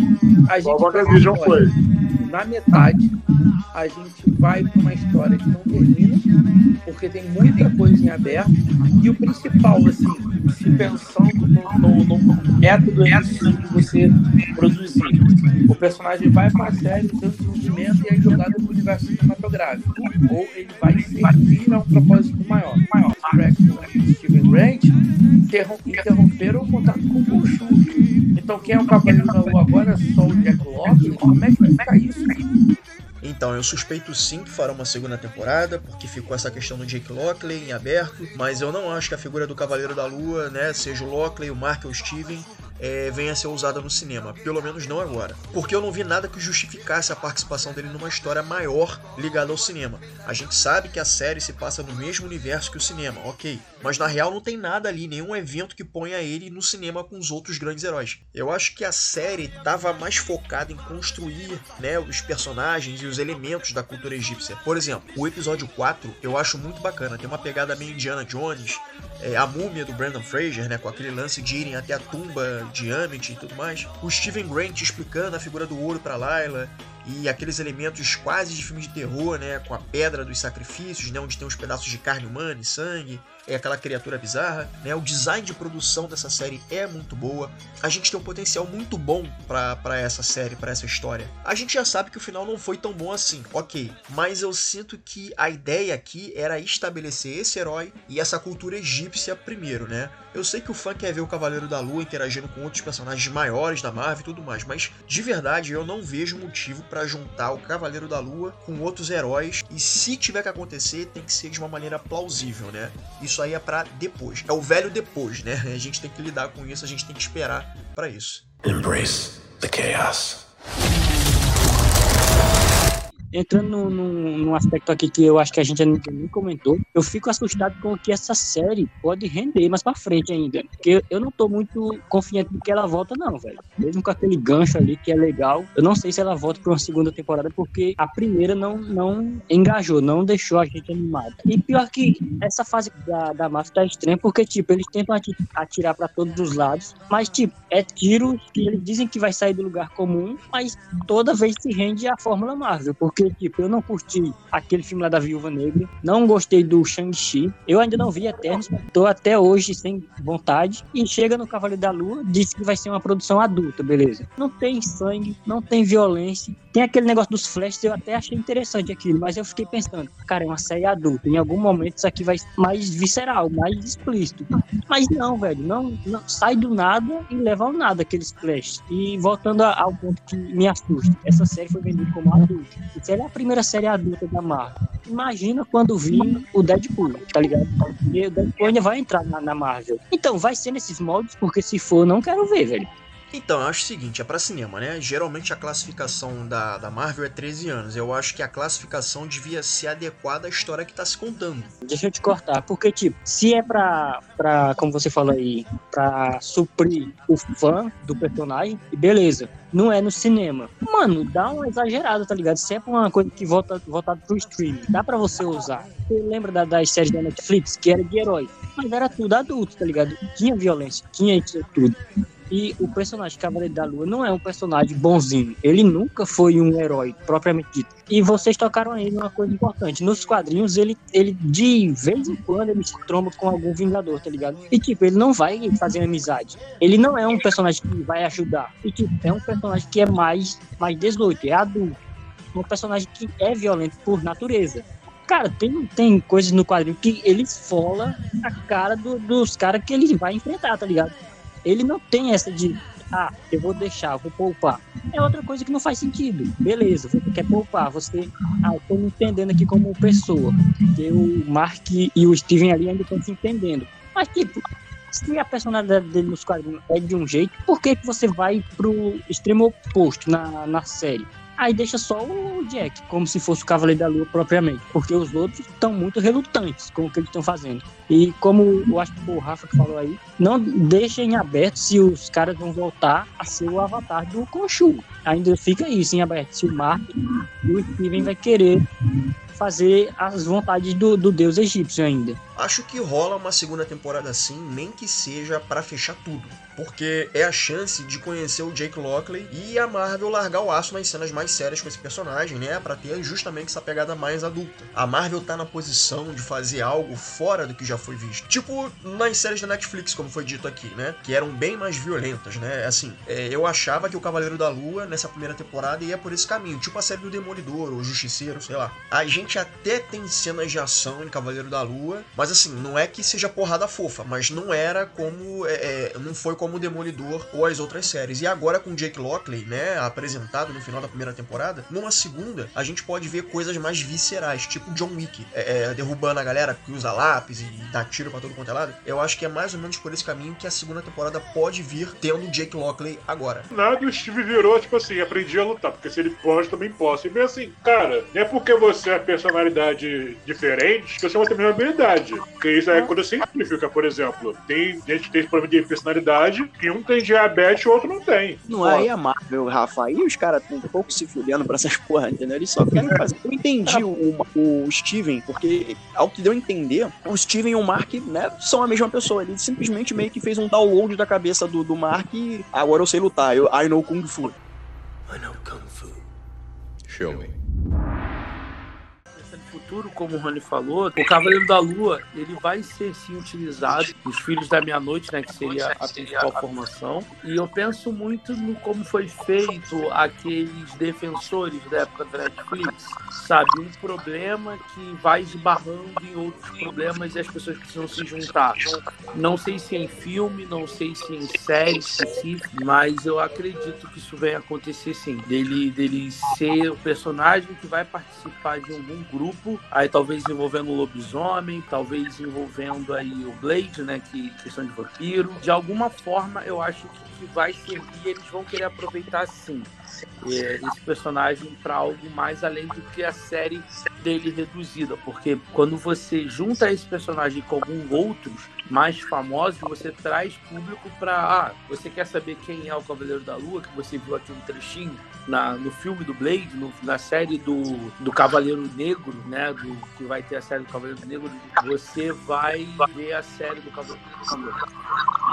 A gente Qual Na metade, a gente vai para uma história que não termina porque tem muita coisa em aberto. E o principal, assim, se pensando no, no, no método que você produzir, o personagem vai para a série, um desenvolvimento e é jogado no universo cinematográfico. Ou ele vai servir a um propósito maior. maior. Steven Grant interromperam o contato com o Khonshu. Então quem é o Cavaleiro da Lua agora? Só o Jack Locke? Como é que vai ficar isso? Então, eu suspeito sim que fará uma segunda temporada, porque ficou essa questão do Jake Lockley em aberto, mas eu não acho que a figura do Cavaleiro da Lua, né, seja o Lockley, o Mark ou o Steven, é, venha a ser usada no cinema, pelo menos não agora. Porque eu não vi nada que justificasse a participação dele numa história maior ligada ao cinema. A gente sabe que a série se passa no mesmo universo que o cinema, ok. Mas na real não tem nada ali, nenhum evento que ponha ele no cinema com os outros grandes heróis. Eu acho que a série estava mais focada em construir né, os personagens e os elementos da cultura egípcia. Por exemplo, o episódio 4 eu acho muito bacana, tem uma pegada meio Indiana Jones, é, a múmia do Brandon Fraser, né, com aquele lance de irem até a tumba de Amit e tudo mais. O Steven Grant explicando a figura do ouro para Layla e aqueles elementos quase de filme de terror, né, com a pedra dos sacrifícios, né, onde tem uns pedaços de carne humana e sangue é aquela criatura bizarra, né? O design de produção dessa série é muito boa. A gente tem um potencial muito bom para essa série, para essa história. A gente já sabe que o final não foi tão bom assim, ok. Mas eu sinto que a ideia aqui era estabelecer esse herói e essa cultura egípcia primeiro, né? Eu sei que o fã quer ver o Cavaleiro da Lua interagindo com outros personagens maiores da Marvel e tudo mais, mas de verdade eu não vejo motivo para juntar o Cavaleiro da Lua com outros heróis e se tiver que acontecer tem que ser de uma maneira plausível, né? Isso aí é para depois. É o velho depois, né? A gente tem que lidar com isso, a gente tem que esperar para isso. Embrace the chaos entrando num, aspecto aqui que eu acho que a gente ainda nem comentou, eu fico assustado com o que essa série pode render mais pra frente ainda. Porque eu não tô muito confiante que ela volta, não, velho. Mesmo com aquele gancho ali que é legal, eu não sei se ela volta pra uma segunda temporada, porque a primeira não, não engajou, não deixou a gente animado. E pior que essa fase da, da máfia tá estranha, porque, tipo, eles tentam atirar para todos os lados, mas, tipo, é tiro que eles dizem que vai sair do lugar comum, mas toda vez se rende a Fórmula Marvel, porque porque, tipo, eu não curti aquele filme lá da Viúva Negra, não gostei do Shang-Chi, eu ainda não vi Eternos, tô até hoje sem vontade, e chega no Cavaleiro da Lua, disse que vai ser uma produção adulta, beleza. Não tem sangue, não tem violência, tem aquele negócio dos flashes, eu até achei interessante aquilo, mas eu fiquei pensando, cara, é uma série adulta, em algum momento isso aqui vai ser mais visceral, mais explícito. Mas não, velho, não, não sai do nada e leva ao nada aqueles flashes. E voltando ao ponto que me assusta, essa série foi vendida como adulta. Isso é a primeira série adulta da Marvel. Imagina quando vir o Deadpool, tá ligado? E o Deadpool ainda vai entrar na, na Marvel. Então, vai ser nesses moldes, porque se for, não quero ver, velho. Então, eu acho o seguinte, é para cinema, né? Geralmente a classificação da, da Marvel é 13 anos. Eu acho que a classificação devia ser adequada à história que tá se contando. Deixa eu te cortar, porque, tipo, se é pra, pra como você falou aí, pra suprir o fã do personagem, beleza. Não é no cinema. Mano, dá uma exagerada, tá ligado? Se é pra uma coisa que volta voltada pro streaming, dá pra você usar. Você lembra da, das séries da Netflix, que era de herói? Mas era tudo adulto, tá ligado? Tinha violência, tinha isso tudo. E o personagem Cavaleiro da Lua não é um personagem bonzinho. Ele nunca foi um herói, propriamente dito. E vocês tocaram aí uma coisa importante. Nos quadrinhos, ele, ele de vez em quando, ele se tromba com algum Vingador, tá ligado? E, tipo, ele não vai fazer amizade. Ele não é um personagem que vai ajudar. E, tipo, é um personagem que é mais, mais 18, é adulto. Um personagem que é violento por natureza. Cara, tem, tem coisas no quadrinho que ele esfola a cara do, dos caras que ele vai enfrentar, tá ligado? Ele não tem essa de, ah, eu vou deixar, vou poupar. É outra coisa que não faz sentido. Beleza, você quer poupar, você, ah, eu tô me entendendo aqui como pessoa. Porque o Mark e o Steven ali ainda estão se entendendo. Mas, tipo, se a personalidade dele nos quadrinhos é de um jeito, por que, que você vai pro extremo oposto na, na série? Aí deixa só o Jack, como se fosse o Cavaleiro da Lua propriamente, porque os outros estão muito relutantes com o que eles estão fazendo. E como eu acho que o Rafa que falou aí, não deixa em aberto se os caras vão voltar a ser o avatar do Khonshu. Ainda fica isso em aberto, se o Mark e o Steven vai querer fazer as vontades do, do deus egípcio ainda. Acho que rola uma segunda temporada assim, nem que seja para fechar tudo porque é a chance de conhecer o Jake Lockley e a Marvel largar o aço nas cenas mais sérias com esse personagem, né, para ter justamente essa pegada mais adulta. A Marvel tá na posição de fazer algo fora do que já foi visto. Tipo nas séries da Netflix, como foi dito aqui, né, que eram bem mais violentas, né? Assim, é, eu achava que o Cavaleiro da Lua nessa primeira temporada ia por esse caminho, tipo a série do Demolidor ou Justiceiro, sei lá. A gente até tem cenas de ação em Cavaleiro da Lua, mas assim, não é que seja porrada fofa, mas não era como é, é não foi como o Demolidor ou as outras séries. E agora com Jake Lockley, né, apresentado no final da primeira temporada, numa segunda a gente pode ver coisas mais viscerais, tipo John Wick, é, é, derrubando a galera que usa lápis e dá tiro para todo quanto é lado. Eu acho que é mais ou menos por esse caminho que a segunda temporada pode vir tendo Jake Lockley agora. Nada, o Steve virou, tipo assim, aprendi a lutar, porque se ele pode, também posso. E bem assim, cara, não é porque você é personalidade diferente que você vai ter a mesma habilidade. Porque isso é coisa científica, por exemplo. Tem gente que tem problema de personalidade que um tem diabetes e o outro não tem. Não é aí a Marvel, Rafa. Aí os caras estão um pouco se fudendo pra essas porra, entendeu? Eles só querem fazer. Eu entendi o, o Steven, porque ao que deu a entender, o Steven e o Mark, né, são a mesma pessoa. Ele simplesmente meio que fez um download da cabeça do, do Mark e agora eu sei lutar. Eu, I know Kung Fu. I know Kung Fu. Show me futuro, como o Rony falou, o Cavaleiro da Lua, ele vai ser sim utilizado nos Filhos da Meia-Noite, né, que seria a principal formação. E eu penso muito no como foi feito aqueles defensores da época da Netflix, sabe? Um problema que vai esbarrando em outros problemas e as pessoas precisam se juntar. Não sei se em filme, não sei se em série específica, mas eu acredito que isso vem acontecer sim. Dele, dele ser o personagem que vai participar de algum grupo aí talvez envolvendo o lobisomem, talvez envolvendo aí o Blade, né, que questão de vampiro. De alguma forma, eu acho que, que vai servir, eles vão querer aproveitar sim esse personagem para algo mais além do que a série dele reduzida, porque quando você junta esse personagem com alguns outros mais famosos, você traz público para ah, você quer saber quem é o Cavaleiro da Lua, que você viu aqui um trechinho na, no filme do Blade, no, na série do, do Cavaleiro Negro, né, do, que vai ter a série do Cavaleiro Negro, você vai ver a série do Cavaleiro Negro.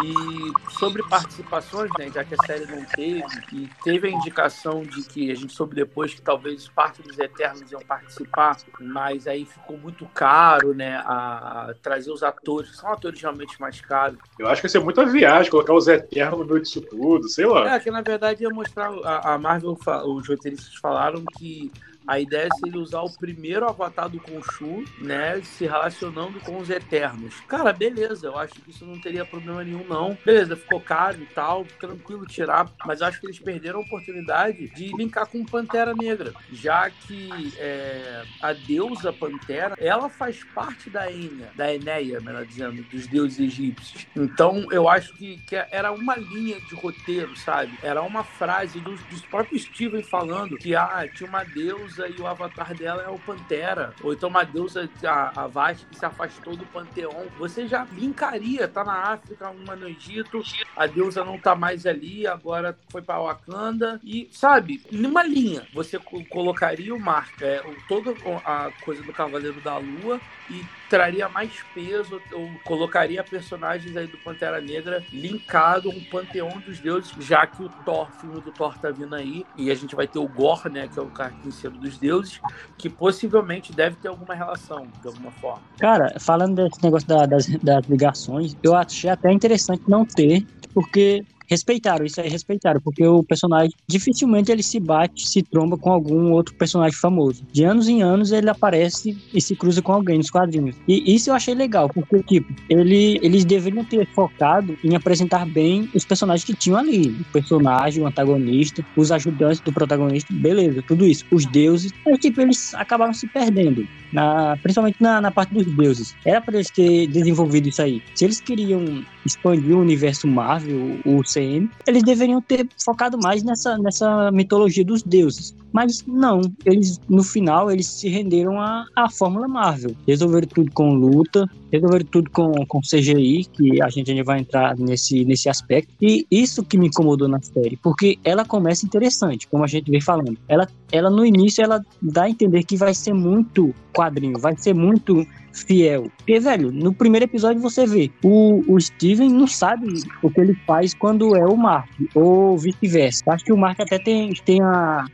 E sobre participações, né, já que a série não teve, e teve a indicação de que a gente soube depois que talvez parte dos Eternos iam participar, mas aí ficou muito caro, né, a, a trazer os atores, que são atores realmente mais caros. Eu acho que ia ser muita viagem colocar os Eternos no meio disso tudo, sei lá. É, que na verdade ia mostrar, a, a Marvel, os roteiristas falaram que a ideia seria usar o primeiro avatar do Khonshu, né, se relacionando com os Eternos. Cara, beleza, eu acho que isso não teria problema nenhum, não. Beleza, ficou caro e tal, tranquilo tirar, mas acho que eles perderam a oportunidade de linkar com Pantera Negra, já que é, a deusa Pantera, ela faz parte da Enya, da Eneia, melhor dizendo, dos deuses egípcios. Então, eu acho que, que era uma linha de roteiro, sabe? Era uma frase dos, dos próprios Steven falando que, ah, tinha uma deusa deusa e o avatar dela é o Pantera. Ou então uma deusa, a, a Vashti, que se afastou do panteão. Você já brincaria, tá na África, uma no Egito, a deusa não tá mais ali, agora foi pra Wakanda. E, sabe, numa linha, você colocaria o mar, é, toda a coisa do Cavaleiro da Lua e traria mais peso, eu colocaria personagens aí do Pantera Negra linkado um panteão dos deuses, já que o Thor, filme do Thor tá vindo aí, e a gente vai ter o Gore, né, que é o carniceiro dos deuses, que possivelmente deve ter alguma relação, de alguma forma. Cara, falando desse negócio da, das, das ligações, eu achei até interessante não ter, porque respeitaram, isso aí respeitaram, porque o personagem dificilmente ele se bate, se tromba com algum outro personagem famoso. De anos em anos ele aparece e se cruza com alguém nos quadrinhos. E isso eu achei legal, porque, tipo, ele, eles deveriam ter focado em apresentar bem os personagens que tinham ali. O personagem, o antagonista, os ajudantes do protagonista, beleza, tudo isso. Os deuses, e, tipo, eles acabaram se perdendo. Na, principalmente na, na parte dos deuses. Era para eles ter desenvolvido isso aí. Se eles queriam expandir o universo Marvel, o CM, eles deveriam ter focado mais nessa, nessa mitologia dos deuses. Mas não, eles no final eles se renderam à, à Fórmula Marvel. Resolveram tudo com luta, resolveram tudo com, com CGI, que a gente ainda vai entrar nesse, nesse aspecto. E isso que me incomodou na série, porque ela começa interessante, como a gente vem falando. Ela, ela no início, ela dá a entender que vai ser muito quadrinho, vai ser muito fiel. Porque, velho, no primeiro episódio você vê, o, o Steven não sabe o que ele faz quando é o Mark, ou vice-versa. Acho que o Mark até tem, tem a.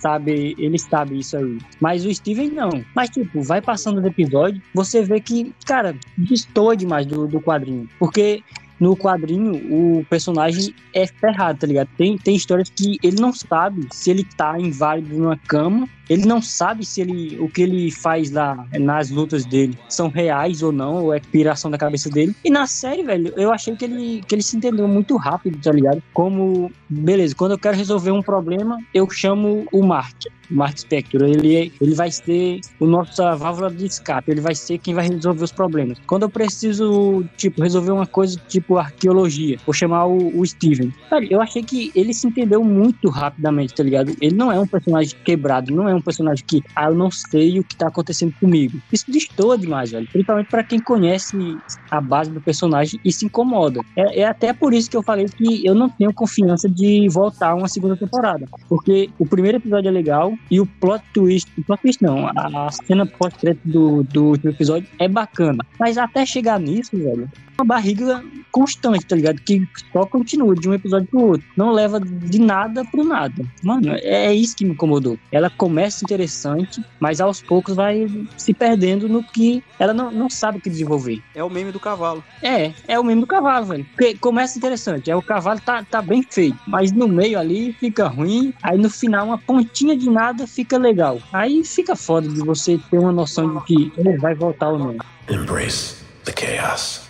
Sabe, ele sabe isso aí. Mas o Steven não. Mas, tipo, vai passando o episódio, você vê que, cara, destoa demais do, do quadrinho. Porque no quadrinho, o personagem é ferrado, tá ligado? Tem, tem histórias que ele não sabe se ele tá inválido numa cama, ele não sabe se ele o que ele faz lá nas lutas dele são reais ou não, ou é piração da cabeça dele. E na série, velho, eu achei que ele, que ele se entendeu muito rápido, tá ligado? Como, beleza, quando eu quero resolver um problema, eu chamo o Mark. Mark Spector, ele, ele vai ser o nossa válvula de escape, ele vai ser quem vai resolver os problemas. Quando eu preciso, tipo, resolver uma coisa tipo arqueologia, vou chamar o, o Steven. Velho, eu achei que ele se entendeu muito rapidamente, tá ligado? Ele não é um personagem quebrado, não é um personagem que, ah, eu não sei o que tá acontecendo comigo. Isso destoa demais, velho. Principalmente para quem conhece a base do personagem e se incomoda. É, é até por isso que eu falei que eu não tenho confiança de voltar uma segunda temporada. Porque o primeiro episódio é legal, e o plot twist, o plot twist não, a cena pós-crédito do, do episódio é bacana. Mas até chegar nisso, velho, uma barriga constante, tá ligado? Que só continua de um episódio pro outro. Não leva de nada pro nada. Mano, é isso que me incomodou. Ela começa interessante, mas aos poucos vai se perdendo no que ela não, não sabe o que desenvolver. É o meme do cavalo. É, é o meme do cavalo, velho. Porque começa interessante, é o cavalo tá, tá bem feito, mas no meio ali fica ruim, aí no final uma pontinha de nada fica legal. Aí fica foda de você ter uma noção de que ele vai voltar ou não. Embrace the chaos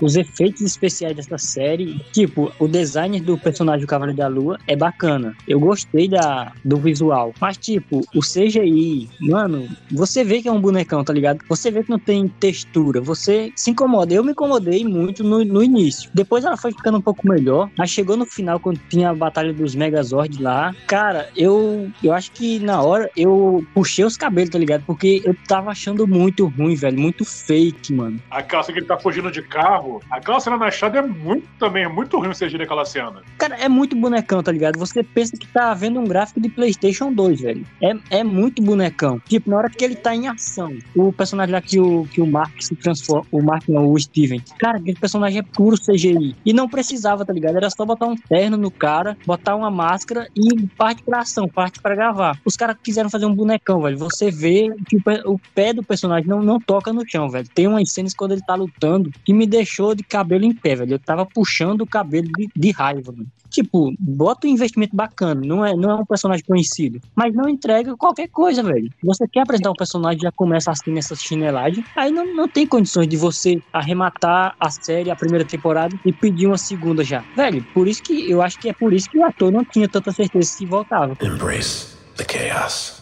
os efeitos especiais dessa série, tipo, o design do personagem do Cavaleiro da Lua é bacana. Eu gostei da, do visual. Mas, tipo, o CGI, mano, você vê que é um bonecão, tá ligado? Você vê que não tem textura. Você se incomoda. Eu me incomodei muito no, no início. Depois ela foi ficando um pouco melhor. Mas chegou no final, quando tinha a Batalha dos Megazord lá. Cara, eu, eu acho que na hora eu puxei os cabelos, tá ligado? Porque eu tava achando muito ruim, velho. Muito fake, mano. A calça que ele tá fugindo de carro carro. Aquela cena na estrada é muito também, é muito ruim você aquela cena. Cara, é muito bonecão, tá ligado? Você pensa que tá vendo um gráfico de PlayStation 2, velho. É, é muito bonecão. Tipo, na hora que ele tá em ação, o personagem lá que o, que o Mark se transforma, o Mark não, o Steven. Cara, aquele personagem é puro CGI. E não precisava, tá ligado? Era só botar um terno no cara, botar uma máscara e parte pra ação, parte pra gravar. Os caras quiseram fazer um bonecão, velho. Você vê que o, o pé do personagem não, não toca no chão, velho. Tem umas cenas quando ele tá lutando que me deixou deixou de cabelo em pé, velho. Eu tava puxando o cabelo de, de raiva, mano. Tipo, bota um investimento bacana, não é, não é um personagem conhecido, mas não entrega qualquer coisa, velho. Você quer apresentar um personagem já começa assim nessa chinelagem, aí não, não tem condições de você arrematar a série, a primeira temporada e pedir uma segunda já. Velho, por isso que eu acho que é por isso que o ator não tinha tanta certeza se voltava. Embrace the chaos.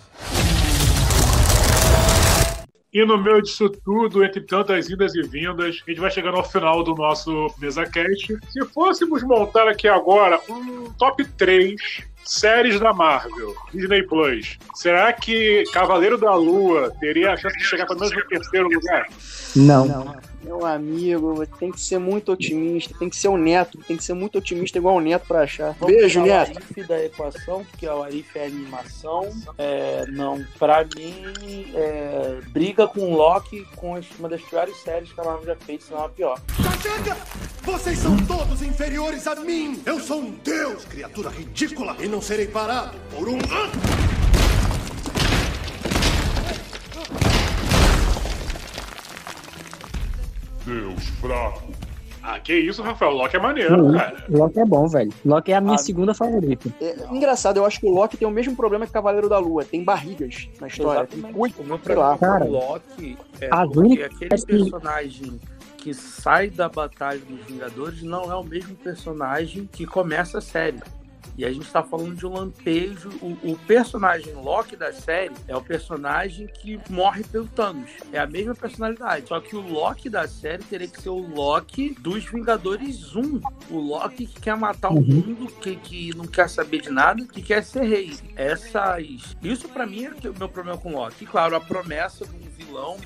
E no meio disso tudo, entre tantas idas e vindas, a gente vai chegando ao final do nosso MesaCast. Se fôssemos montar aqui agora um top 3 séries da Marvel, Disney Plus, será que Cavaleiro da Lua teria a chance de chegar pelo menos no terceiro lugar? Não. Não. Meu amigo, tem que ser muito otimista, tem que ser o Neto, tem que ser muito otimista igual o Neto pra achar. Vamos Beijo, Neto. O Arif da equação, porque o Arif é animação. É, não, pra mim, é, briga com o Loki com uma das piores séries que a Marvel já fez, senão a pior. Chega! Vocês são todos inferiores a mim! Eu sou um deus, criatura ridícula, e não serei parado por um... Deus fraco. Ah, que isso, Rafael. Loki é maneiro, cara. Loki é bom, velho. Loki é a minha ah, segunda favorita. É, engraçado, eu acho que o Loki tem o mesmo problema que o Cavaleiro da Lua. Tem barrigas na história. Exatamente. Muito, o meu problema com o Loki é porque aquele personagem que sai da Batalha dos Vingadores não é o mesmo personagem que começa a série. E a gente está falando de um lampejo. O, o, personagem Loki da série é o personagem que morre pelo Thanos. É a mesma personalidade. Só que o Loki da série teria que ser o Loki dos Vingadores 1. O Loki que quer matar o uhum. mundo, que, que não quer saber de nada, que quer ser rei. Essas. Isso para mim é o meu problema com o Loki. E, claro, a promessa de um vilão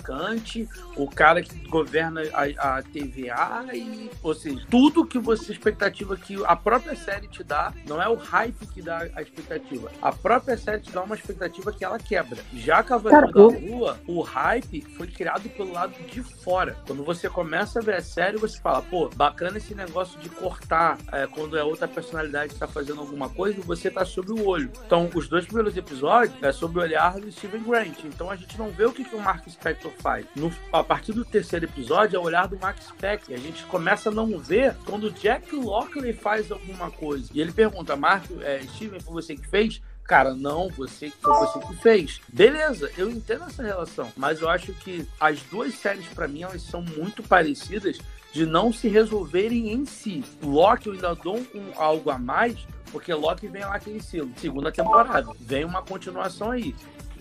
magnificante, o cara que governa a, a TVA e, ou seja, tudo que você expectativa que a própria série te dá, não é o hype que dá a expectativa. A própria série te dá uma expectativa que ela quebra. Já Cavaleiro da Lua, o hype foi criado pelo lado de fora. Quando você começa a ver a série, você fala, pô, bacana esse negócio de cortar é, quando é outra personalidade que tá fazendo alguma coisa, você tá sob o olho. Então, os dois primeiros episódios é sob o olhar do Steven Grant. Então a gente não vê o que, que o Mark Spector faz. No, a partir do terceiro episódio é o olhar do Mark Spector. E a gente começa a não ver quando Jack Lockley faz alguma coisa. E ele pergunta, Mark, é, Steven, foi você que fez? Cara, não, você foi você que fez. Beleza, eu entendo essa relação, mas eu acho que as duas séries para mim elas são muito parecidas de não se resolverem em si. Loki eu ainda dou um, algo a mais, porque Loki vem lá aquele selo, segunda temporada. Vem uma continuação aí.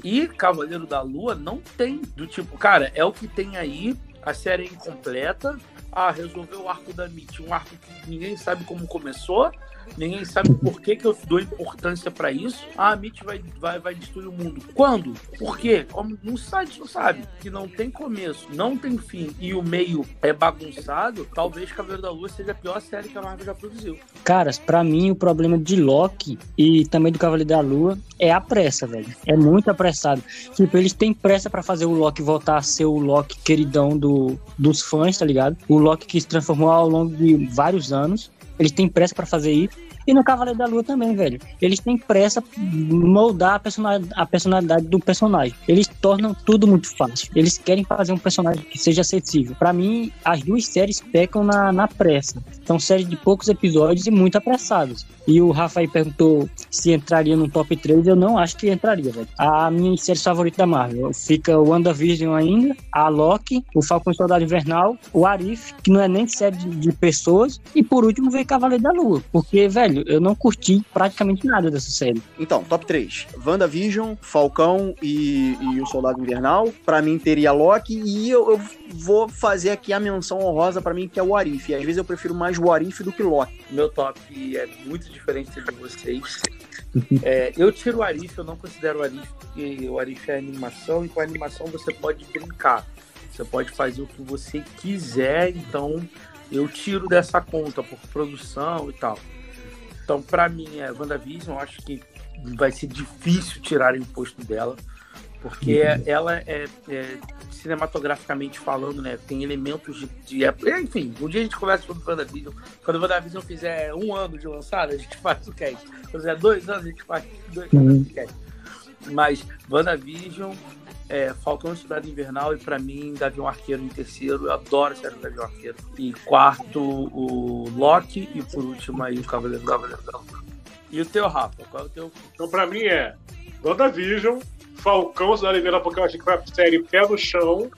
E Cavaleiro da Lua não tem do tipo, cara, é o que tem aí, a série é incompleta. Ah, resolveu o arco da Mitch, um arco que ninguém sabe como começou, Ninguém sabe por que, que eu dou importância para isso. Ah, a Mitch vai, vai, vai destruir o mundo. Quando? Por quê? Como não sabe, não sabe. Que não tem começo, não tem fim e o meio é bagunçado, talvez Cavaleiro da Lua seja a pior série que a Marvel já produziu. Caras, para mim o problema de Loki e também do Cavaleiro da Lua é a pressa, velho. É muito apressado. Tipo, eles têm pressa para fazer o Loki voltar a ser o Loki queridão do, dos fãs, tá ligado? O Loki que se transformou ao longo de vários anos. Eles têm pressa para fazer isso. E no Cavaleiro da Lua também, velho. Eles têm pressa moldar a personalidade, a personalidade do personagem. Eles tornam tudo muito fácil. Eles querem fazer um personagem que seja acessível. Para mim, as duas séries pecam na, na pressa. São séries de poucos episódios e muito apressadas. E o Rafael perguntou se entraria no top 3. Eu não acho que entraria, velho. A minha série favorita da Marvel fica o WandaVision ainda, a Loki, o Falcão Soldado Invernal, o Arif, que não é nem série de pessoas, e por último vem Cavaleiro da Lua. Porque, velho, eu não curti praticamente nada dessa série. Então, top 3. WandaVision, Falcão e, e o Soldado Invernal. Pra mim teria Loki e eu, eu vou fazer aqui a menção honrosa para mim que é o Arif. Às vezes eu prefiro mais o Arif do que Loki. Meu top é muito diferente de vocês. É, eu tiro o Arif, eu não considero o Arif, porque o Arif é animação e com a animação você pode brincar. Você pode fazer o que você quiser, então eu tiro dessa conta por produção e tal. Então, para mim, é WandaVision, eu acho que vai ser difícil tirar o posto dela, porque uhum. ela é, é, cinematograficamente falando, né, tem elementos de, de, Enfim, um dia a gente conversa sobre WandaVision. Quando o WandaVision fizer um ano de lançada, a gente faz o cast. Quando fizer dois anos, a gente faz dois uhum. anos de cast. Mas WandaVision, é, Falcão Cidade Invernal e para mim Gavião Arqueiro em terceiro. Eu adoro a série do Gavião Arqueiro. E quarto, o Loki e por último aí o Cavaleiro Cavaleiro E o teu, Rafa? Qual é o teu? Então para mim é WandaVision, Falcão Cidade Invernal porque eu achei que foi a série pé no chão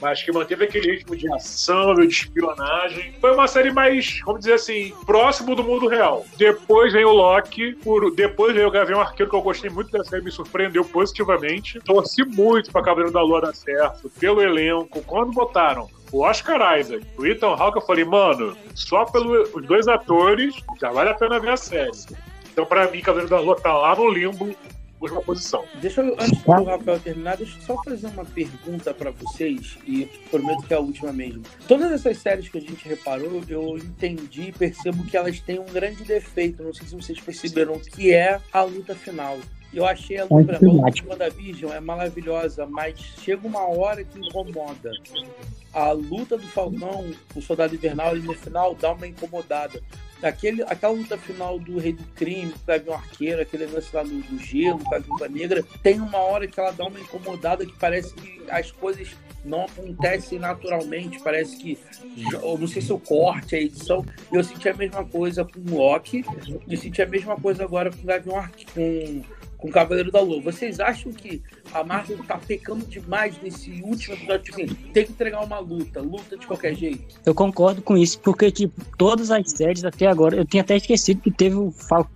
mas que manteve aquele ritmo de ação, de espionagem. Foi uma série mais, vamos dizer assim, próximo do mundo real. Depois vem o Loki, por... depois veio o Gavião Arqueiro, que eu gostei muito da série, me surpreendeu positivamente. Torci muito pra Cavaleiro da Lua dar certo, pelo elenco. Quando botaram o Oscar Isaac, o Ethan Hawke, eu falei, mano, só pelos dois atores já vale a pena ver a série. Então, pra mim, Cavaleiro da Lua tá lá no limbo última posição. Deixa eu, antes do Rafael terminar, deixa eu só fazer uma pergunta para vocês, e prometo que é a última mesmo. Todas essas séries que a gente reparou, eu entendi e percebo que elas têm um grande defeito, não sei se vocês perceberam, que é a luta final. Eu achei a luta, a luta da Vision é maravilhosa, mas chega uma hora que incomoda. A luta do Falcão, o Soldado Invernal, ali no final dá uma incomodada. Aquele, aquela luta final do Rei do Crime, com o Gavião Arqueiro, aquele lance lá do, do gelo, com a Viúva Negra, tem uma hora que ela dá uma incomodada que parece que as coisas não acontecem naturalmente, parece que, eu não sei se o corte, a edição, eu senti a mesma coisa com o Loki, e senti a mesma coisa agora com o Gavião Arqueiro, com com Cavaleiro da Lua. Vocês acham que a Marvel tá pecando demais nesse último episódio? Tipo assim, tem que entregar uma luta, luta de qualquer jeito. Eu concordo com isso, porque, tipo, todas as séries até agora, eu tinha até esquecido que teve o,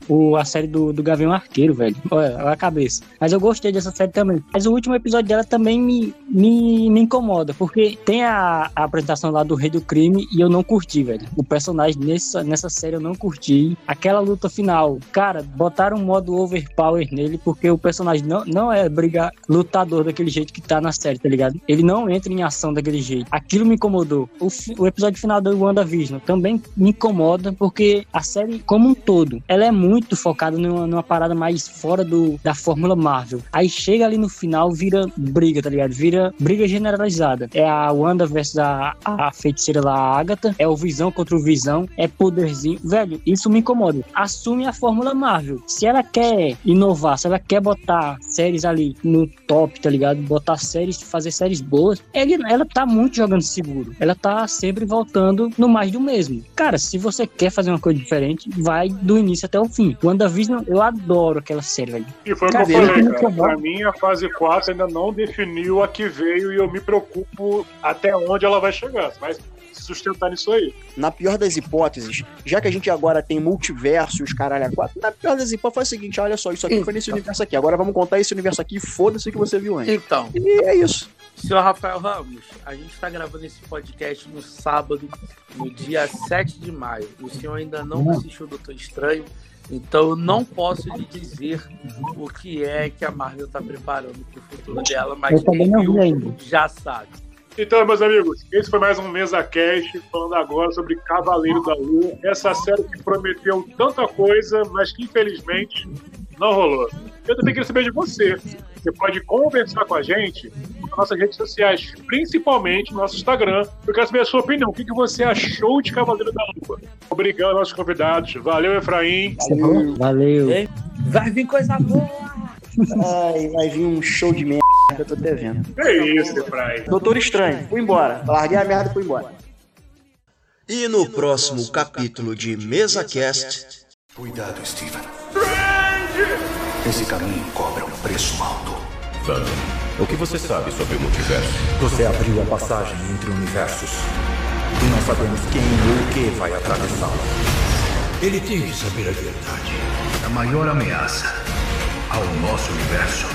o- a série do, do Gavião Arqueiro, velho. Olha, olha a cabeça. Mas eu gostei dessa série também. Mas o último episódio dela também me, me, me incomoda, porque tem a, a apresentação lá do Rei do Crime e eu não curti, velho. O personagem nessa, nessa série eu não curti. Aquela luta final, cara, botaram um modo overpower nele, porque o personagem não, não é briga, lutador daquele jeito que tá na série, tá ligado? Ele não entra em ação daquele jeito. Aquilo me incomodou. O, o episódio final do WandaVision também me incomoda, porque a série, como um todo, ela é muito focada numa, numa parada mais fora do, da fórmula Marvel. Aí chega ali no final, vira briga, tá ligado? Vira briga generalizada. É a Wanda versus a, a feiticeira lá, a Agatha. É o Visão contra o Visão. É poderzinho. Velho, isso me incomoda. Assume a fórmula Marvel. Se ela quer inovar, se ela quer botar séries ali no top, tá ligado? Botar séries, fazer séries boas, ele, ela tá muito jogando seguro. Ela tá sempre voltando no mais do mesmo. Cara, se você quer fazer uma coisa diferente, vai do início até o fim. WandaVision, eu adoro aquela série, velho. E foi o que eu falei, cara. Pra mim, a fase 4 ainda não definiu a que veio e eu me preocupo até onde ela vai chegar. Vai se sustentar nisso aí. Na pior das hipóteses, já que a gente agora tem multiverso e os caralho a quatro, na pior das hipóteses faz o seguinte: olha só, isso aqui foi nesse universo aqui. Agora vamos contar esse universo aqui, foda-se o que você viu antes. Então, E é isso. senhor Rafael Ramos, a gente está gravando esse podcast no sábado, no dia 7 de maio. O senhor ainda não assistiu o Doutor Estranho, então eu não posso lhe dizer o que é que a Marvel está preparando para o futuro dela, mas quem viu já sabe. Então, meus amigos, esse foi mais um Mesa Cast, falando agora sobre Cavaleiro da Lua. Essa série que prometeu tanta coisa, mas que infelizmente não rolou. Eu também queria saber de você. Você pode conversar com a gente nas nossas redes sociais, principalmente no nosso Instagram. Eu quero saber a sua opinião. O que você achou de Cavaleiro da Lua? Obrigado aos nossos convidados. Valeu, Efraim. Valeu. Ei. Vai vir coisa boa! Ai, vai vir um show de merda, eu tô até vendo. É isso, Efraim. Doutor Estranho, fui embora. Larguei a merda e fui embora. E no próximo capítulo de MesaCast, Cuidado, Steven. Esse caminho cobra um preço alto. Phantom, o que você sabe sobre o multiverso? Você abriu a passagem entre universos. E não sabemos quem ou o que vai atravessá-la. Ele tem que saber a verdade. A maior ameaça ao nosso universo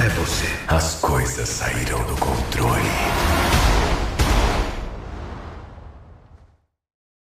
é você. As coisas saíram do controle.